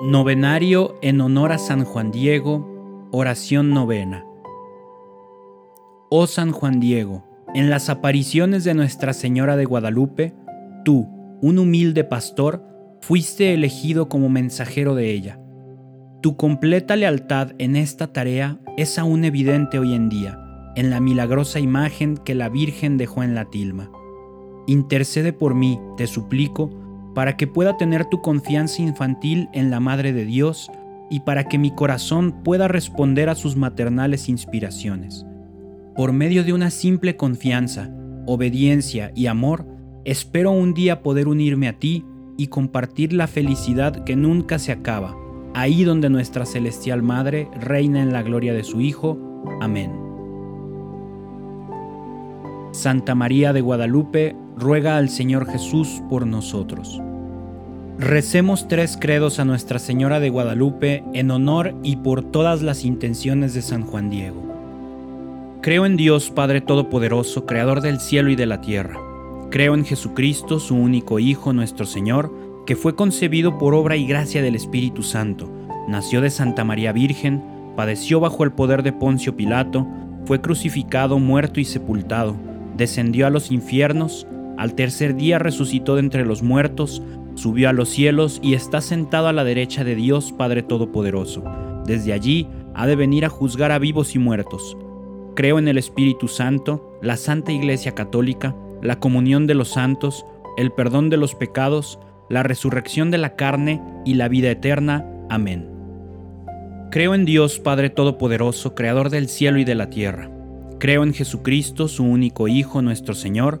Novenario en honor a San Juan Diego, oración novena. Oh San Juan Diego, en las apariciones de Nuestra Señora de Guadalupe, tú, un humilde pastor, fuiste elegido como mensajero de ella. Tu completa lealtad en esta tarea es aún evidente hoy en día, en la milagrosa imagen que la Virgen dejó en la tilma. Intercede por mí, te suplico, para que pueda tener tu confianza infantil en la Madre de Dios y para que mi corazón pueda responder a sus maternales inspiraciones. Por medio de una simple confianza, obediencia y amor, espero un día poder unirme a ti y compartir la felicidad que nunca se acaba, ahí donde nuestra celestial Madre reina en la gloria de su Hijo. Amén. Santa María de Guadalupe, ruega al Señor Jesús por nosotros. Recemos tres credos a Nuestra Señora de Guadalupe en honor y por todas las intenciones de San Juan Diego. Creo en Dios Padre Todopoderoso, Creador del cielo y de la tierra. Creo en Jesucristo, su único Hijo, nuestro Señor, que fue concebido por obra y gracia del Espíritu Santo. Nació de Santa María Virgen, padeció bajo el poder de Poncio Pilato, fue crucificado, muerto y sepultado, descendió a los infiernos, al tercer día resucitó de entre los muertos, subió a los cielos y está sentado a la derecha de Dios Padre Todopoderoso. Desde allí ha de venir a juzgar a vivos y muertos. Creo en el Espíritu Santo, la Santa Iglesia Católica, la comunión de los santos, el perdón de los pecados, la resurrección de la carne y la vida eterna. Amén. Creo en Dios Padre Todopoderoso, Creador del cielo y de la tierra. Creo en Jesucristo, su único Hijo, nuestro Señor,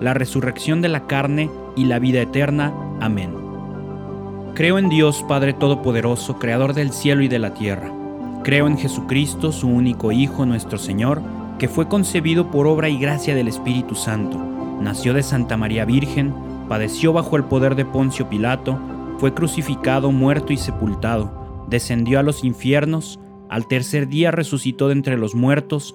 la resurrección de la carne y la vida eterna. Amén. Creo en Dios Padre Todopoderoso, Creador del cielo y de la tierra. Creo en Jesucristo, su único Hijo, nuestro Señor, que fue concebido por obra y gracia del Espíritu Santo. Nació de Santa María Virgen, padeció bajo el poder de Poncio Pilato, fue crucificado, muerto y sepultado, descendió a los infiernos, al tercer día resucitó de entre los muertos,